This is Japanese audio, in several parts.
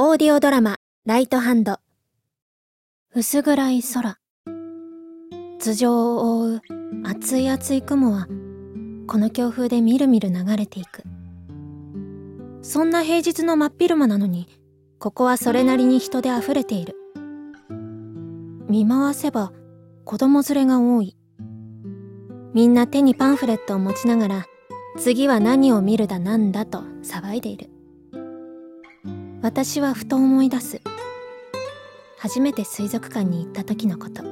オーディオドラマ「ライトハンド」薄暗い空。頭上を覆う熱い熱い雲はこの強風でみるみる流れていく。そんな平日の真っ昼間なのにここはそれなりに人で溢れている。見回せば子供連れが多い。みんな手にパンフレットを持ちながら次は何を見るだなんだと騒いでいる。私はふと思い出す。初めて水族館に行った時のこと。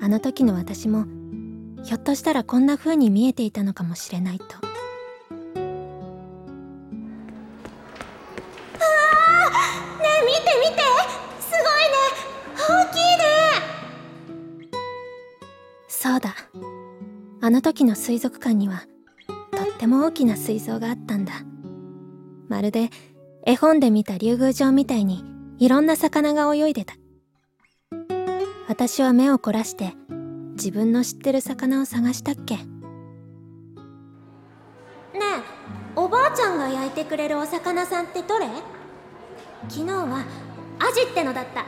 あの時の私もひょっとしたらこんな風に見えていたのかもしれないと。あーねえ見て見て。すごいね。大きいね。そうだ。あの時の水族館にはとっても大きな水槽があったんだ。まるで絵本で見た竜宮城みたいにいろんな魚が泳いでた。私は目を凝らして自分の知ってる魚を探したっけ。ねえおばあちゃんが焼いてくれるお魚さんってどれ？昨日はアジってのだった。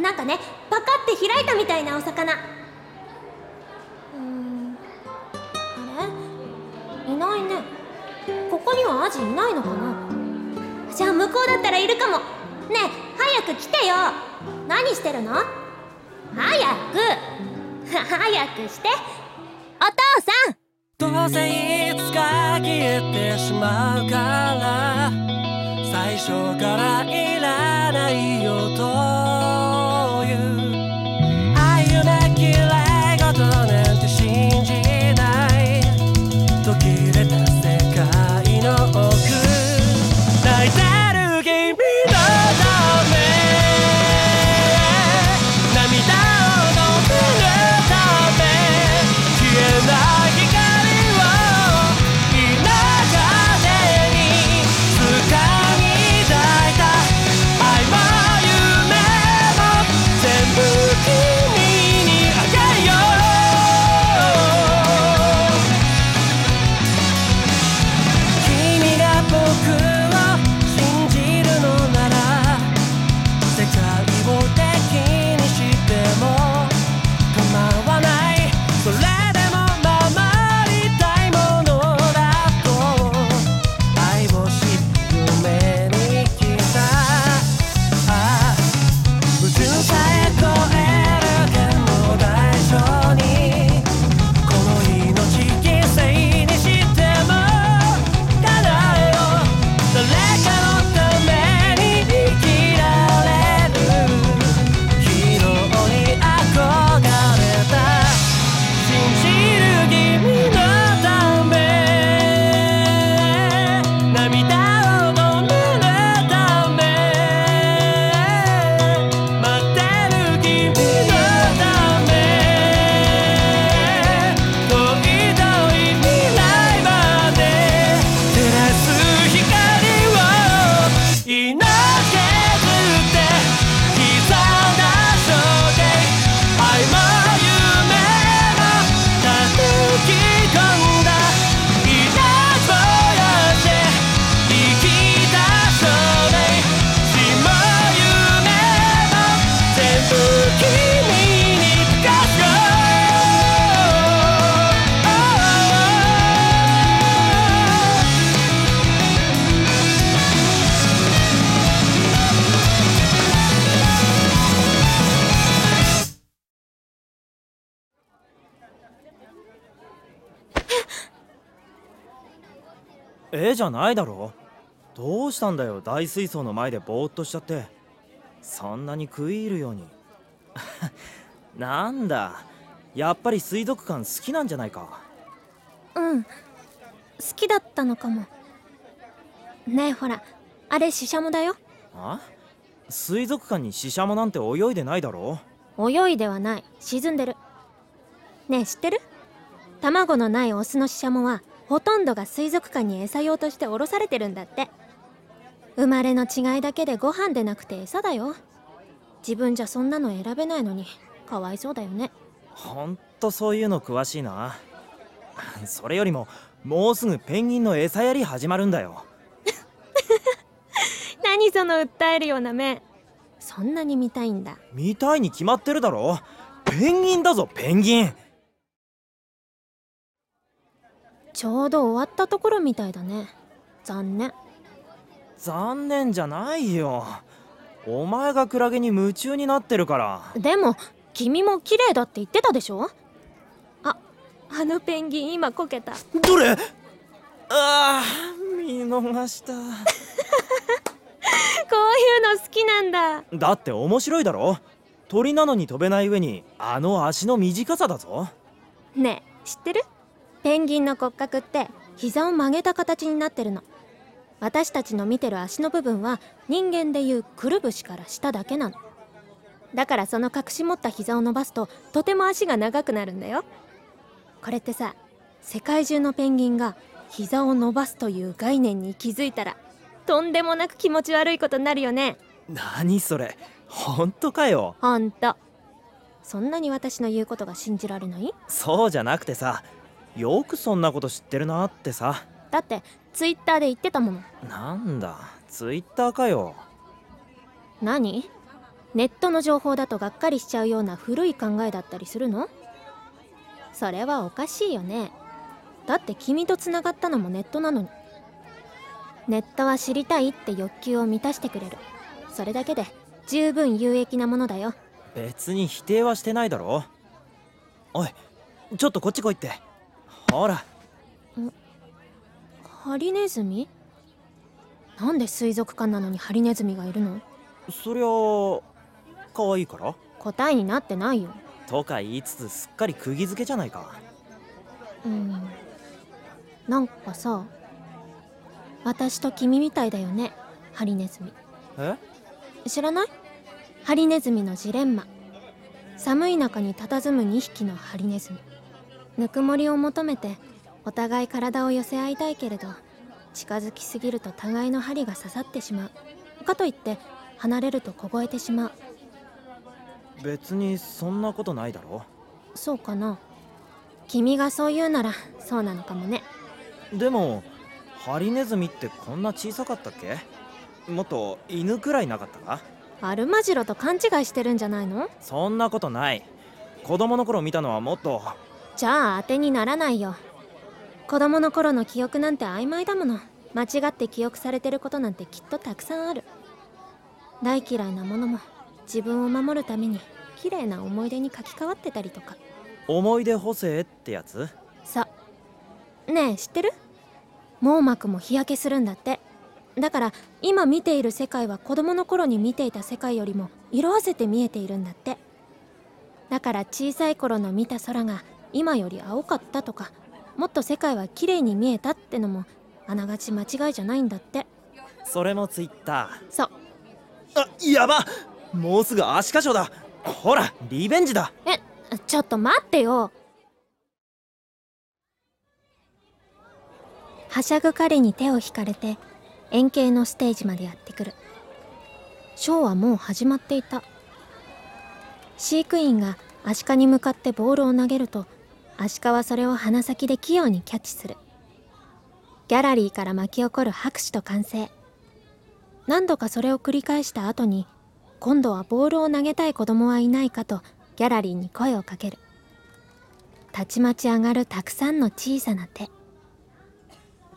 なんかねパカって開いたみたいなお魚。うん。あれ？いないね。ここにはアジいないのかな？ったらいるかも。ねえ早く来てよ。何してるの？早く。早くして。お父さん。どうせいつか消えてしまうから。最初からいらないよと絵じゃないだろ。どうしたんだよ大水槽の前でぼーっとしちゃって。そんなに食い入るように。なんだやっぱり水族館好きなんじゃないか。うん好きだったのかも。ねえほらあれシシャモだよ。あ？水族館にシシャモなんて泳いでないだろ。泳いではない。沈んでる。ねえ知ってる？卵のないオスのシシャモはほとんどが水族館に餌用として降ろされてるんだって。生まれの違いだけでご飯でなくて餌だよ。自分じゃそんなの選べないのに。かわいそうだよね。ほんとそういうの詳しいな。それよりももうすぐペンギンの餌やり始まるんだよ。何その訴えるような目。そんなに見たいんだ。見たいに決まってるだろ。ペンギンだぞペンギンちょうど終わったところみたいだね。残念。残念じゃないよ。お前がクラゲに夢中になってるから。でも君も綺麗だって言ってたでしょ？ああのペンギン今こけた。どれ？ああ見逃した。こういうの好きなんだ。だって面白いだろ？鳥なのに飛べない上にあの足の短さだぞ。ねえ知ってる？ペンギンの骨格って膝を曲げた形になってるの。私たちの見てる足の部分は人間でいうくるぶしから下だけなの。だからその隠し持った膝を伸ばすととても足が長くなるんだよ。これってさ世界中のペンギンが膝を伸ばすという概念に気づいたらとんでもなく気持ち悪いことになるよね。何それ。本当かよ。ほんとそんなに私の言うことが信じられない？そうじゃなくてさよくそんなこと知ってるなってさ。だってツイッターで言ってたもの。なんだツイッターかよ。何？ネットの情報だとがっかりしちゃうような古い考えだったりするの？それはおかしいよね。だって君とつながったのもネットなのに。ネットは知りたいって欲求を満たしてくれる。それだけで十分有益なものだよ。別に否定はしてないだろ。おいちょっとこっち来いってほら。ハリネズミ？なんで水族館なのにハリネズミがいるの？そりゃ可愛いから。答えになってないよ。とか言いつつすっかり釘付けじゃないか。うん。なんかさ私と君みたいだよねハリネズミ。え？知らない？ハリネズミのジレンマ。寒い中に佇む2匹のハリネズミぬくもりを求めてお互い体を寄せ合いたいけれど近づきすぎると互いの針が刺さってしまう。かといって離れると凍えてしまう。別にそんなことないだろ？そうかな。君がそう言うならそうなのかもね。でもハリネズミってこんな小さかったっけ？もっと犬くらいなかったか？アルマジロと勘違いしてるんじゃないの？そんなことない。子供の頃見たのはもっとじゃあ当てにならないよ。子供の頃の記憶なんて曖昧だもの。間違って記憶されてることなんてきっとたくさんある。大嫌いなものも自分を守るために綺麗な思い出に書き換わってたりとか。思い出補正ってやつ？さ。ねえ知ってる？網膜も日焼けするんだって。だから今見ている世界は子供の頃に見ていた世界よりも色あせて見えているんだって。だから小さい頃の見た空が今より青かったとかもっと世界は綺麗に見えたってのもあながち間違いじゃないんだって。それもツイッタそう。ーあやば。もうすぐアシカショーだ。ほらリベンジだ。えちょっと待ってよ。はしゃぐ彼に手を引かれて円形のステージまでやってくる。ショーはもう始まっていた。飼育員がアシカに向かってボールを投げるとアシカはそれを鼻先で器用にキャッチする。ギャラリーから巻き起こる拍手と歓声。何度かそれを繰り返した後に今度はボールを投げたい子供はいないかとギャラリーに声をかける。たちまち上がるたくさんの小さな手。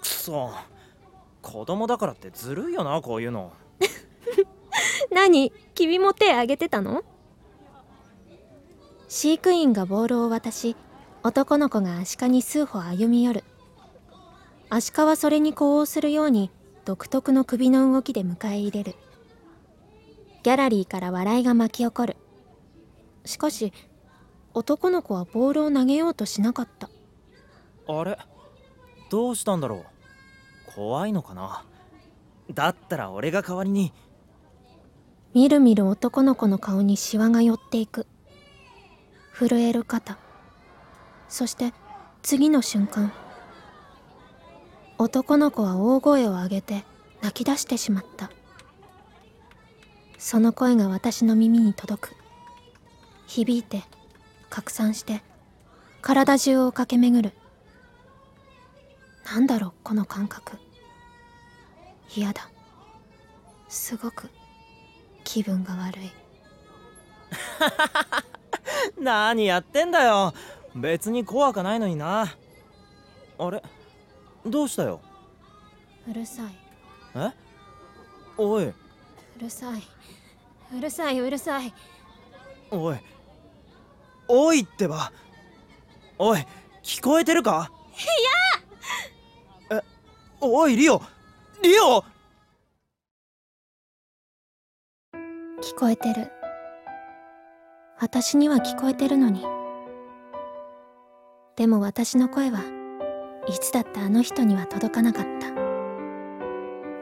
くそ。子供だからってずるいよなこういうの。何？君も手挙げてたの？飼育員がボールを渡し男の子がアシカに数歩歩み寄る。アシカはそれに呼応するように独特の首の動きで迎え入れる。ギャラリーから笑いが巻き起こる。しかし男の子はボールを投げようとしなかった。あれ？どうしたんだろう？怖いのかな？だったら俺が代わりに。みるみる男の子の顔にシワが寄っていく。震える肩そして次の瞬間男の子は大声を上げて泣き出してしまった。その声が私の耳に届く。響いて拡散して体中を駆け巡る。なんだろうこの感覚。嫌だ。すごく気分が悪い。何やってんだよ。別に怖かないのにな。あれ？どうしたよ？うるさい。え？おい。うるさい。うるさいうるさい。おい。おいってば。おい聞こえてるか？いや。え？おいリオ。リオ！聞こえてる。私には聞こえてるのにでも私の声はいつだってあの人には届かなかった。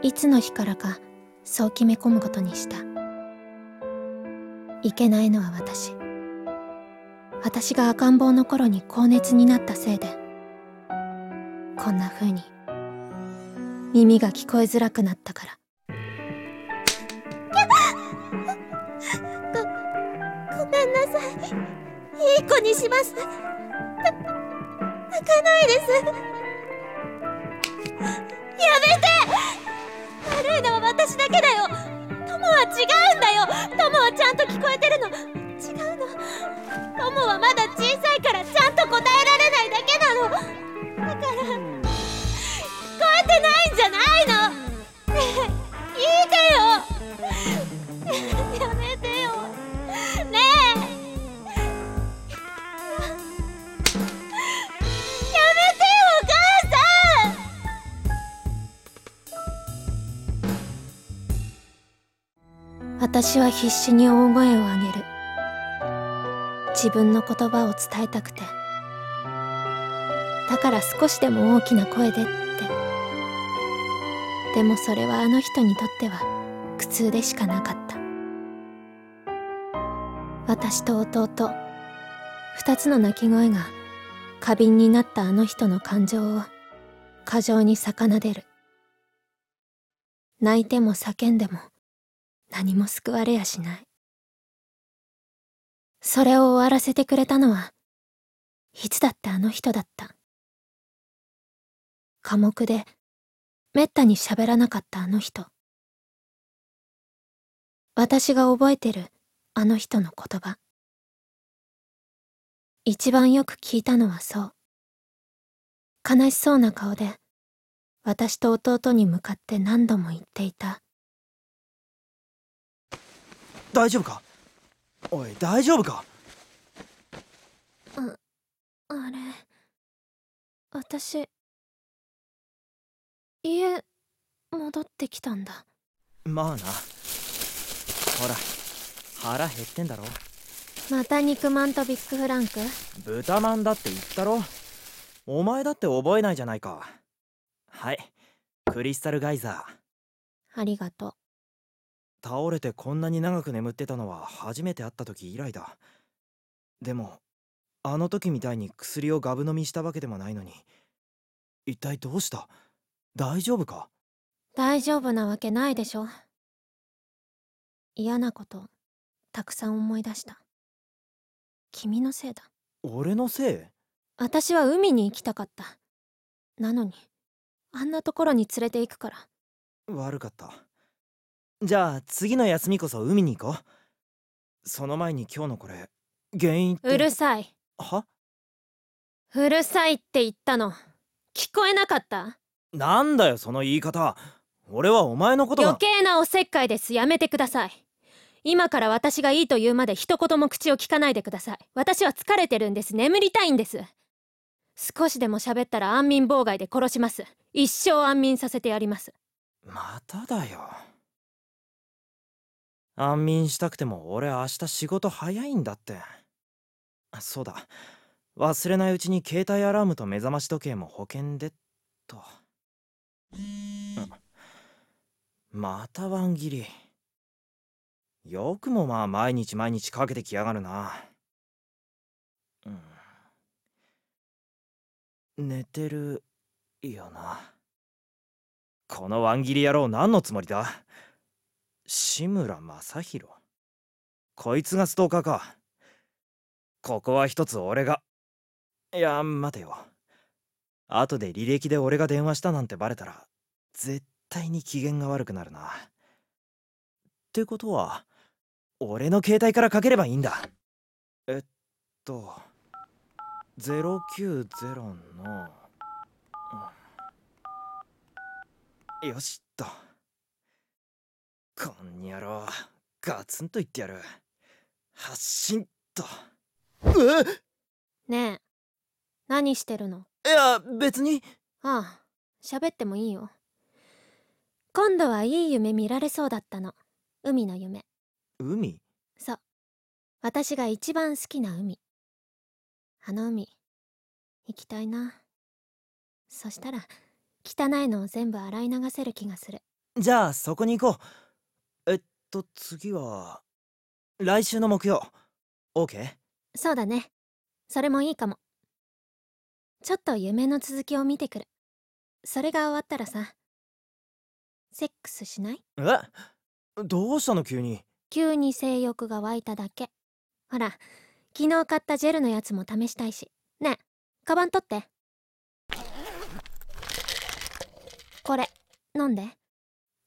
いつの日からかそう決め込むことにした。いけないのは私。私が赤ん坊の頃に高熱になったせいでこんな風に耳が聞こえづらくなったから。ごめんなさい。いい子にします。た泣かないです。やめて。悪いのは私だけだよ。友は違うんだよ。友はちゃんと聞こえてるの。違うの。友はまだ小さいからちゃんと答え私は必死に大声を上げる。自分の言葉を伝えたくて。だから少しでも大きな声でって。でもそれはあの人にとっては苦痛でしかなかった。私と弟。二つの鳴き声が。過敏になったあの人の感情を。過剰に奏でる。泣いても叫んでも。何も救われやしない。それを終わらせてくれたのは、いつだってあの人だった。寡黙で、めったに喋らなかったあの人。私が覚えてるあの人の言葉。一番よく聞いたのはそう。悲しそうな顔で、私と弟に向かって何度も言っていた。大丈夫か？おい大丈夫か？あれ。私家戻ってきたんだ。まあな。ほら腹減ってんだろ。また肉まんとビッグフランク？豚まんだって言ったろ。お前だって覚えないじゃないか。はいクリスタルガイザー。ありがと倒れてこんなに長く眠ってたのは初めて会った時以来だ。でもあの時みたいに薬をガブ飲みしたわけでもないのに。一体どうした？大丈夫か？う大丈夫なわけないでしょ。嫌なことたくさん思い出した。君のせいだ。俺のせい？私は海に行きたかった。なのにあんなところに連れて行くから。悪かったじゃあ次の休みこそ海に行こう。その前に今日のこれ原因って。うるさい。は？うるさいって言ったの。聞こえなかった？なんだよその言い方。俺はお前のこと余が計なおせっかいです。やめてください。今から私がいいと言うまで一言も口を聞かないでください。私は疲れてるんです。眠りたいんです。少しでも喋ったら安眠妨害で殺します。一生安眠させてやります。まただよ安眠したくても俺明日仕事早いんだって。そうだ。忘れないうちに携帯アラームと目覚まし時計も保険でっと、またワン切り。よくもまあ毎日毎日かけてきやがるな。うん。寝てるよな。このワン切り野郎何のつもりだ？志村正宏？こいつがストーカーか。ここは一つ俺が。いや待てよ。後で履歴で俺が電話したなんてバレたら絶対に機嫌が悪くなるな。ってことは俺の携帯からかければいいんだ。えっと090のよし。こんにゃろガツンと言ってやる。発進と。え？ねえ。何してるの？いや別に。ああ喋ってもいいよ。今度はいい夢見られそうだったの。海の夢。海？そう。私が一番好きな海。あの海行きたいな。そしたら汚いのを全部洗い流せる気がする。じゃあそこに行こうと次は来週の木曜。OK? そうだね。それもいいかも。ちょっと夢の続きを見てくる。それが終わったらさ。セックスしない？え？どうしたの急に？急に性欲が湧いただけ。ほら昨日買ったジェルのやつも試したいし。ねえカバン取って。これ飲んで。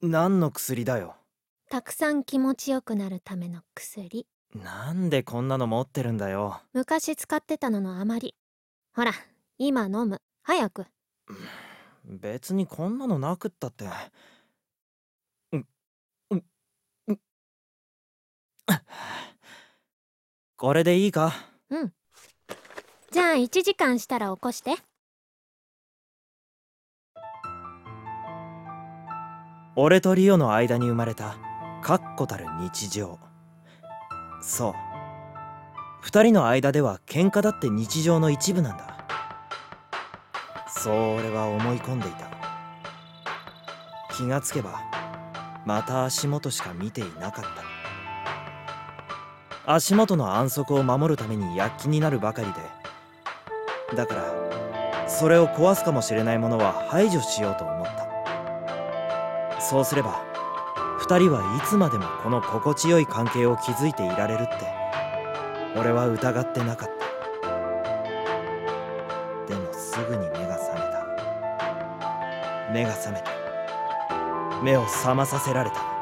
何の薬だよたくさん気持ちよくなるための薬。なんでこんなの持ってるんだよ。昔使ってたののあまり。ほら今飲む。早く。別にこんなのなくったって。これでいいか？うん。じゃあ1時間したら起こして。俺とリオの間に生まれた確固たる日常。そう。二人の間では喧嘩だって日常の一部なんだ。そう俺は思い込んでいた。気がつけばまた足元しか見ていなかった。足元の安息を守るために躍起になるばかりで。だからそれを壊すかもしれないものは排除しようと思った。そうすれば二人はいつまでもこの心地よい関係を築いていられるって俺は疑ってなかった。でもすぐに目が覚めた。目が覚めた。目を覚まさせられた。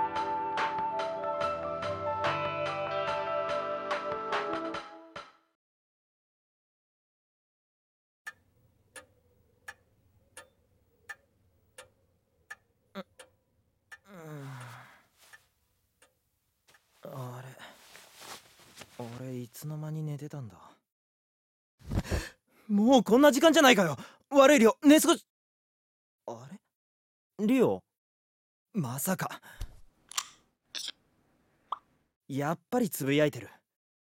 もうこんな時間じゃないかよ。悪いリオ寝少し。あれ？リオ？まさか。やっぱりつぶやいてる。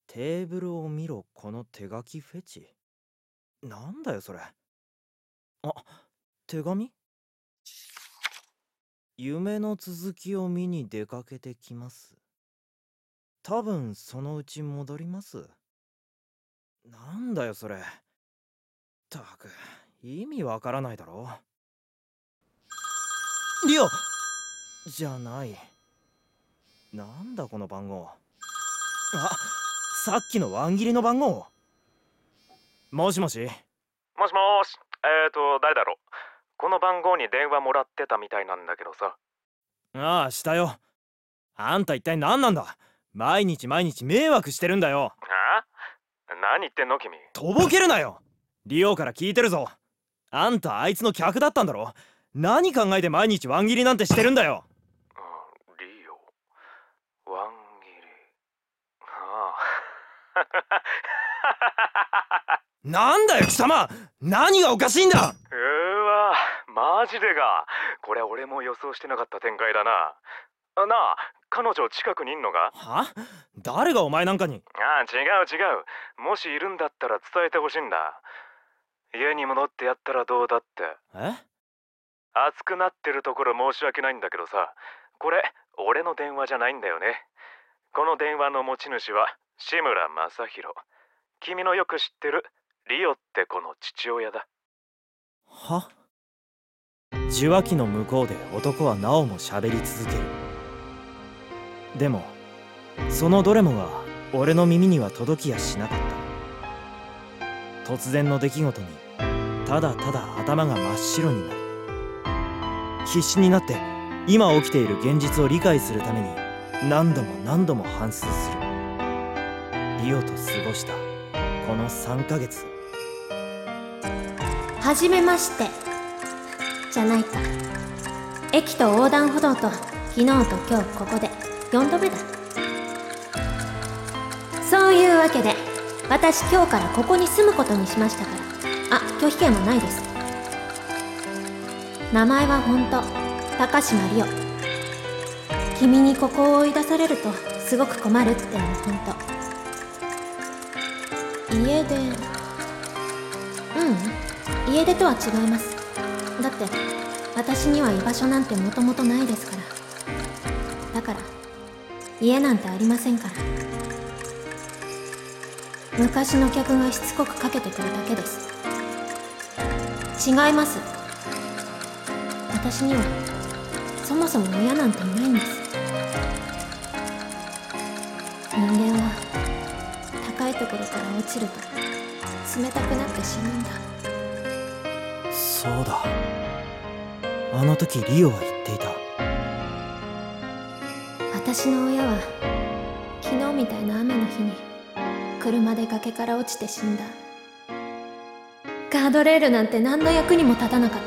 テーブルを見ろこの手書きフェチ。なんだよそれ。あ手紙？夢の続きを見に出かけてきます。多分そのうち戻ります。なんだよそれ。たく意味わからないだろ。リオ！じゃない。なんだこの番号。あさっきのワン切りの番号。もしもし。もしもーし。えーと誰だろう。この番号に電話もらってたみたいなんだけどさ。ああしたよ。あんた一体何なんだ。毎日毎日迷惑してるんだよ。あ？何言ってんの君。とぼけるなよリオから聞いてるぞ。あんたあいつの客だったんだろ。何考えて毎日ワン切りなんてしてるんだよ。うんリオ。ワン切り。ああ なんだよ貴様。何がおかしいんだ。うーわマジでか。これ俺も予想してなかった展開だな。あなあ彼女近くにいんのか？は？誰がお前なんかに？ああ違う違う。もしいるんだったら伝えてほしいんだ家に戻ってやったらどうだって。え？熱くなってるところ申し訳ないんだけどさ。これ俺の電話じゃないんだよね。この電話の持ち主は志村正宏。君のよく知ってるリオって子の父親だ。は？受話器の向こうで男はなおも喋り続ける。でもそのどれもが俺の耳には届きやしなかった。突然の出来事にただただ頭が真っ白になる必死になって今起きている現実を理解するために何度も何度も反芻する。リオと過ごした。この3ヶ月。はじめましてじゃないか。駅と横断歩道と昨日と今日ここで。4度目だ。そういうわけで私今日からここに住むことにしましたから。あ拒否権はないです。名前は本当高島リオ君にここを追い出されるとすごく困るってのも本当。家出。うん家出とは違います。だって私には居場所なんてもともとないですから。だから家なんてありませんから。昔の客がしつこくかけてくるだけです。違います。私にはそもそも親なんていないんです。人間は高いところから落ちると冷たくなって死ぬんだ。そうだ。あの時リオは言っていた。私の親は昨日みたいな雨の日に車で崖から落ちて死んだ。ガードレールなんて何の役にも立たなかった。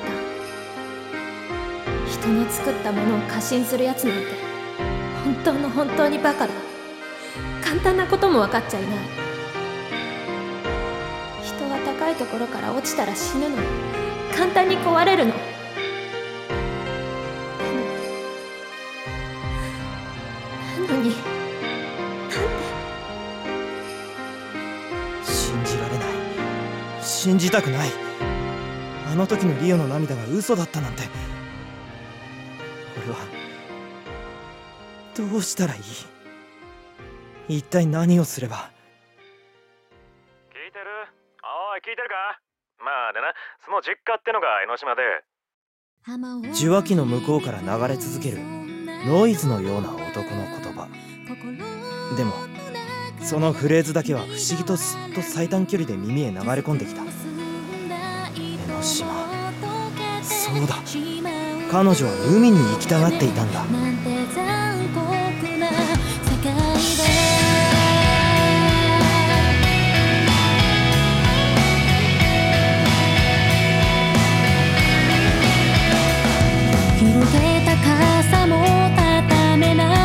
人の作ったものを過信するやつなんて本当の本当にバカだ。簡単なことも分かっちゃいない。人は高いところから落ちたら死ぬの簡単に壊れるの。信じたくない。あの時のリオの涙が嘘だったなんて。俺はどうしたらいい？一体何をすれば？聞いてる？おい聞いてるか？まあでな。その実家ってのが江ノ島で。受話器の向こうから流れ続けるノイズのような男そのフレーズだけは不思議とすっと最短距離で耳へ流れ込んできた。江ノ島。そうだ。彼女は海に行きたがっていたんだ。広げた傘も畳めない。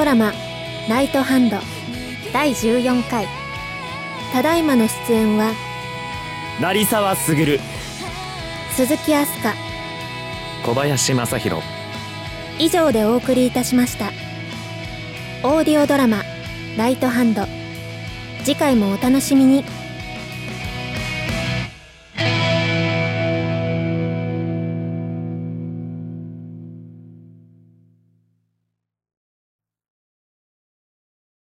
ドラマ「ライトハンド」第14回。ただいまの出演は成沢卓。鈴木飛鳥小林正弘。以上でお送りいたしました。オーディオドラマ「ライトハンド」次回もお楽しみに